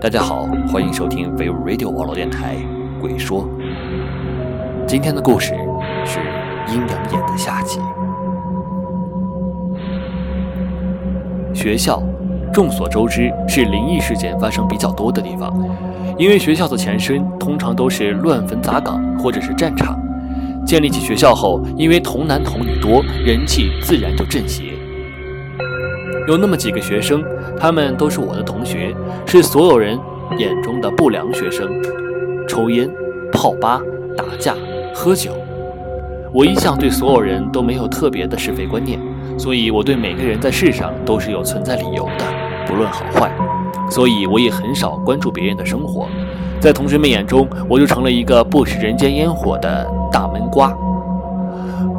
大家好，欢迎收听 v i v Radio 网络电台《鬼说》。今天的故事是阴阳眼的下集。学校，众所周知是灵异事件发生比较多的地方，因为学校的前身通常都是乱坟杂岗或者是战场。建立起学校后，因为童男童女多，人气自然就正邪。有那么几个学生，他们都是我的同学，是所有人眼中的不良学生，抽烟、泡吧、打架、喝酒。我一向对所有人都没有特别的是非观念，所以我对每个人在世上都是有存在理由的，不论好坏。所以我也很少关注别人的生活，在同学们眼中，我就成了一个不食人间烟火的大闷瓜。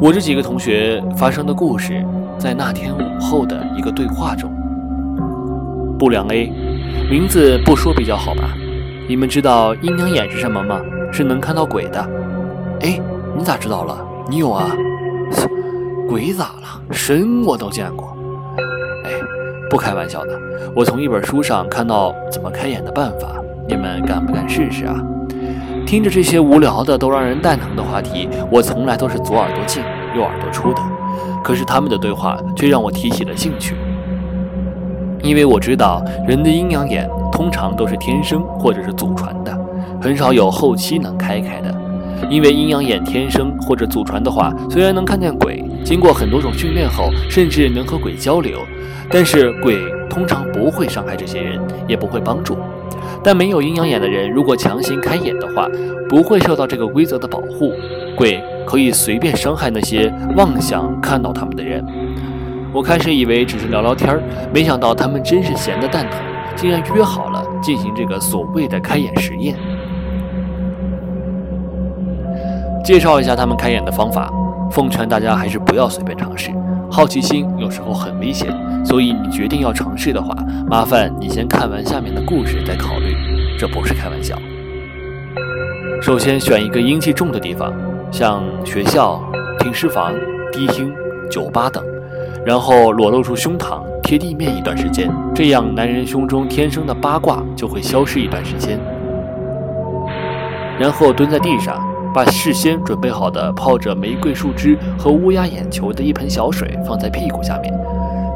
我这几个同学发生的故事。在那天午后的一个对话中，不良 A，名字不说比较好吧？你们知道阴阳眼是什么吗？是能看到鬼的。哎，你咋知道了？你有啊？鬼咋了？神我都见过。哎，不开玩笑的，我从一本书上看到怎么开眼的办法，你们敢不敢试试啊？听着这些无聊的都让人蛋疼的话题，我从来都是左耳朵进右耳朵出的。可是他们的对话却让我提起了兴趣，因为我知道人的阴阳眼通常都是天生或者是祖传的，很少有后期能开开的。因为阴阳眼天生或者祖传的话，虽然能看见鬼，经过很多种训练后，甚至能和鬼交流，但是鬼通常不会伤害这些人，也不会帮助。但没有阴阳眼的人，如果强行开眼的话，不会受到这个规则的保护，鬼。可以随便伤害那些妄想看到他们的人。我开始以为只是聊聊天儿，没想到他们真是闲得蛋疼，竟然约好了进行这个所谓的开眼实验。介绍一下他们开眼的方法，奉劝大家还是不要随便尝试，好奇心有时候很危险，所以你决定要尝试的话，麻烦你先看完下面的故事再考虑，这不是开玩笑。首先选一个阴气重的地方。像学校、停尸房、迪厅、酒吧等，然后裸露出胸膛，贴地面一段时间，这样男人胸中天生的八卦就会消失一段时间。然后蹲在地上，把事先准备好的泡着玫瑰树枝和乌鸦眼球的一盆小水放在屁股下面，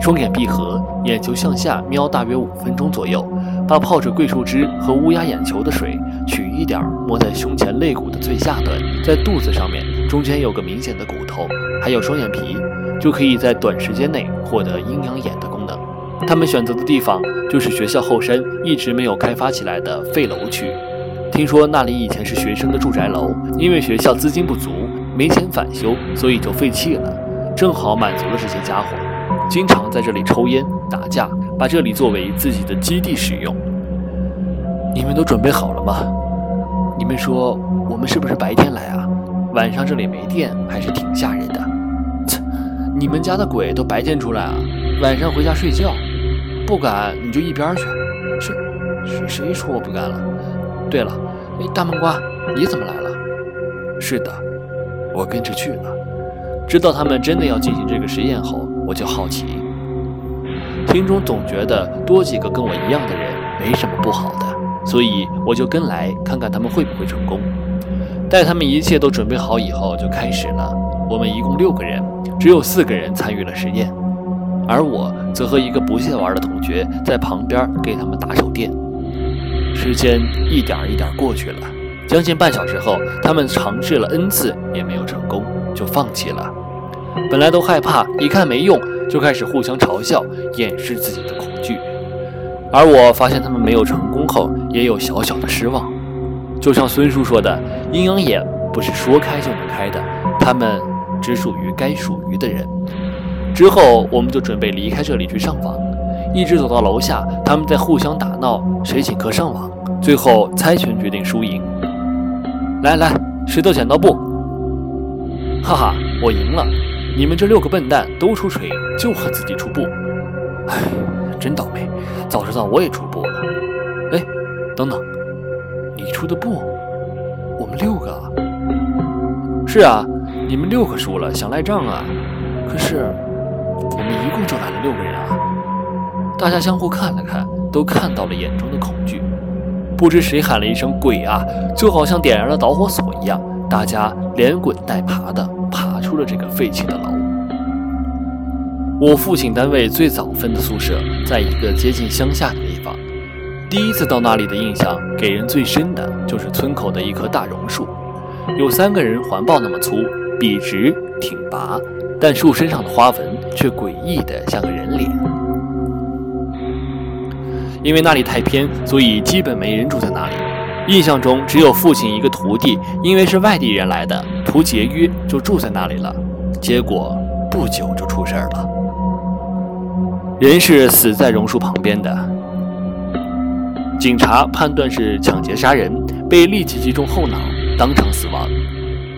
双眼闭合，眼球向下瞄大约五分钟左右，把泡着桂树枝和乌鸦眼球的水取一点，抹在胸前肋骨的最下端。在肚子上面，中间有个明显的骨头，还有双眼皮，就可以在短时间内获得阴阳眼的功能。他们选择的地方就是学校后山一直没有开发起来的废楼区。听说那里以前是学生的住宅楼，因为学校资金不足，没钱返修，所以就废弃了。正好满足了这些家伙，经常在这里抽烟打架，把这里作为自己的基地使用。你们都准备好了吗？你们说。我们是不是白天来啊？晚上这里没电，还是挺吓人的。切，你们家的鬼都白天出来啊，晚上回家睡觉。不敢你就一边去。谁谁谁说我不敢了？对了，哎，大闷瓜，你怎么来了？是的，我跟着去了。知道他们真的要进行这个实验后，我就好奇，心中总觉得多几个跟我一样的人没什么不好的，所以我就跟来看看他们会不会成功。待他们一切都准备好以后，就开始了。我们一共六个人，只有四个人参与了实验，而我则和一个不屑玩的同学在旁边给他们打手电。时间一点一点过去了，将近半小时后，他们尝试了 n 次也没有成功，就放弃了。本来都害怕，一看没用，就开始互相嘲笑，掩饰自己的恐惧。而我发现他们没有成功后，也有小小的失望。就像孙叔说的，阴阳眼不是说开就能开的，他们只属于该属于的人。之后，我们就准备离开这里去上访，一直走到楼下，他们在互相打闹，谁请客上网。最后猜拳决定输赢。来来，石头剪刀布。哈哈，我赢了！你们这六个笨蛋都出锤，就我自己出布。唉，真倒霉！早知道我也出布了。哎，等等。你出的布，我们六个。是啊，你们六个输了，想赖账啊？可是我们一共就来了六个人啊！大家相互看了看，都看到了眼中的恐惧。不知谁喊了一声“鬼啊”，就好像点燃了导火索一样，大家连滚带爬的爬出了这个废弃的楼。我父亲单位最早分的宿舍，在一个接近乡下的地方。第一次到那里的印象，给人最深的就是村口的一棵大榕树，有三个人环抱那么粗，笔直挺拔，但树身上的花纹却诡异的像个人脸。因为那里太偏，所以基本没人住在那里。印象中只有父亲一个徒弟，因为是外地人来的，图节约就住在那里了。结果不久就出事儿了，人是死在榕树旁边的。警察判断是抢劫杀人，被立即击中后脑，当场死亡。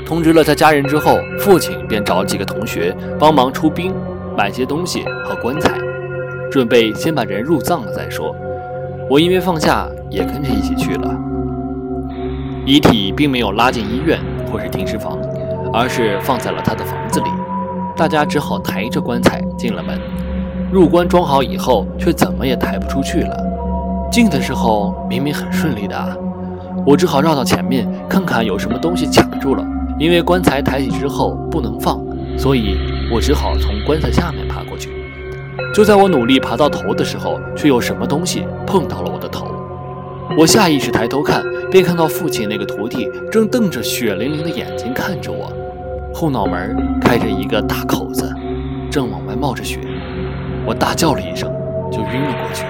通知了他家人之后，父亲便找几个同学帮忙出兵，买些东西和棺材，准备先把人入葬了再说。我因为放假也跟着一起去了。遗体并没有拉进医院或是停尸房，而是放在了他的房子里。大家只好抬着棺材进了门。入棺装好以后，却怎么也抬不出去了。进的时候明明很顺利的，我只好绕到前面看看有什么东西卡住了。因为棺材抬起之后不能放，所以我只好从棺材下面爬过去。就在我努力爬到头的时候，却有什么东西碰到了我的头。我下意识抬头看，便看到父亲那个徒弟正瞪着血淋淋的眼睛看着我，后脑门开着一个大口子，正往外冒着血。我大叫了一声，就晕了过去。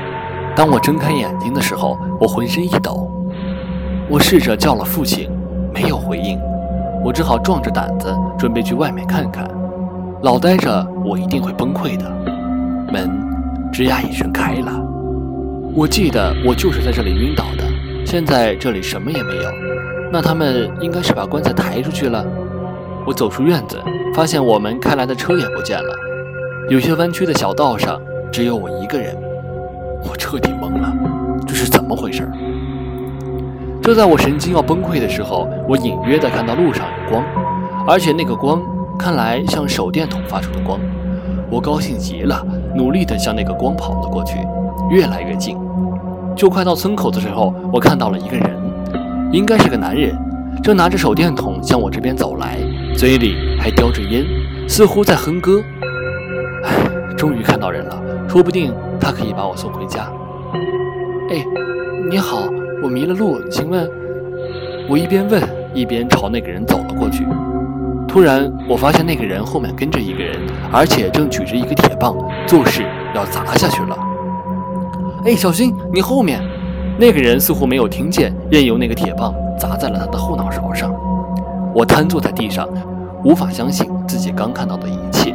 当我睁开眼睛的时候，我浑身一抖。我试着叫了父亲，没有回应。我只好壮着胆子准备去外面看看。老待着，我一定会崩溃的。门吱呀一声开了。我记得我就是在这里晕倒的。现在这里什么也没有，那他们应该是把棺材抬出去了。我走出院子，发现我们开来的车也不见了。有些弯曲的小道上，只有我一个人。我彻底懵了，这是怎么回事？就在我神经要崩溃的时候，我隐约的看到路上有光，而且那个光看来像手电筒发出的光。我高兴极了，努力的向那个光跑了过去，越来越近。就快到村口的时候，我看到了一个人，应该是个男人，正拿着手电筒向我这边走来，嘴里还叼着烟，似乎在哼歌。唉，终于看到人了，说不定。他可以把我送回家。哎，你好，我迷了路，请问？我一边问一边朝那个人走了过去。突然，我发现那个人后面跟着一个人，而且正举着一个铁棒，作势要砸下去了。哎，小心，你后面！那个人似乎没有听见，任由那个铁棒砸在了他的后脑勺上。我瘫坐在地上，无法相信自己刚看到的一切，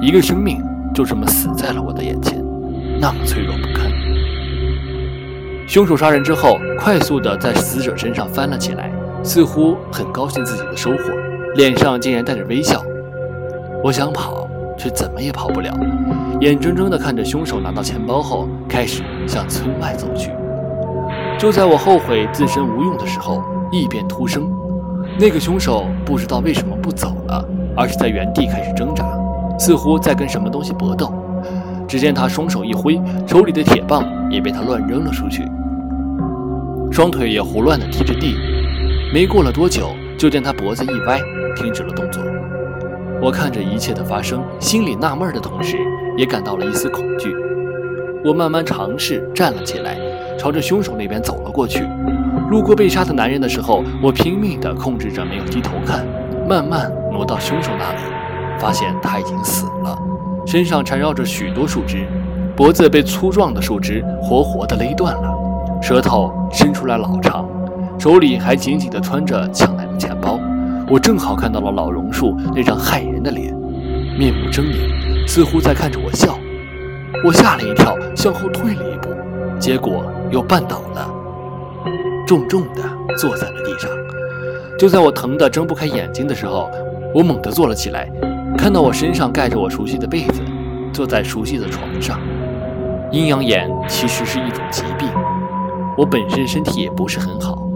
一个生命就这么死在了我的眼前。那么脆弱不堪。凶手杀人之后，快速地在死者身上翻了起来，似乎很高兴自己的收获，脸上竟然带着微笑。我想跑，却怎么也跑不了，眼睁睁地看着凶手拿到钱包后，开始向村外走去。就在我后悔自身无用的时候，异变突生，那个凶手不知道为什么不走了，而是在原地开始挣扎，似乎在跟什么东西搏斗。只见他双手一挥，手里的铁棒也被他乱扔了出去，双腿也胡乱地踢着地。没过了多久，就见他脖子一歪，停止了动作。我看着一切的发生，心里纳闷的同时，也感到了一丝恐惧。我慢慢尝试站了起来，朝着凶手那边走了过去。路过被杀的男人的时候，我拼命地控制着没有低头看，慢慢挪到凶手那里，发现他已经死了，身上缠绕着许多树枝，脖子被粗壮的树枝活活地勒断了，舌头伸出来老长，手里还紧紧地攥着抢来的钱包。我正好看到了老榕树那张骇人的脸，面目狰狞，似乎在看着我笑。我吓了一跳，向后退了一步，结果又绊倒了，重重的坐在了地上。就在我疼得睁不开眼睛的时候，我猛地坐了起来，看到我身上盖着我熟悉的被子，坐在熟悉的床上。阴阳眼其实是一种疾病，我本身身体也不是很好。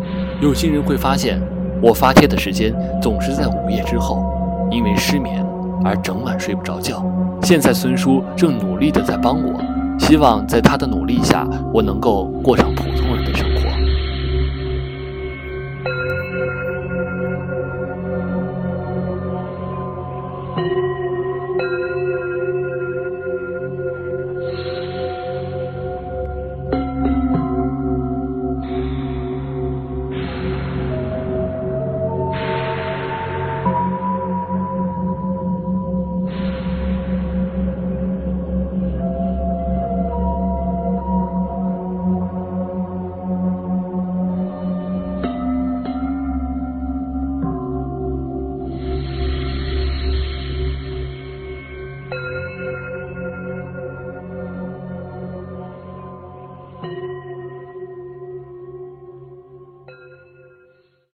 有些人会发现，我发帖的时间总是在午夜之后，因为失眠而整晚睡不着觉。现在孙叔正努力的在帮我，希望在他的努力下，我能够过上普通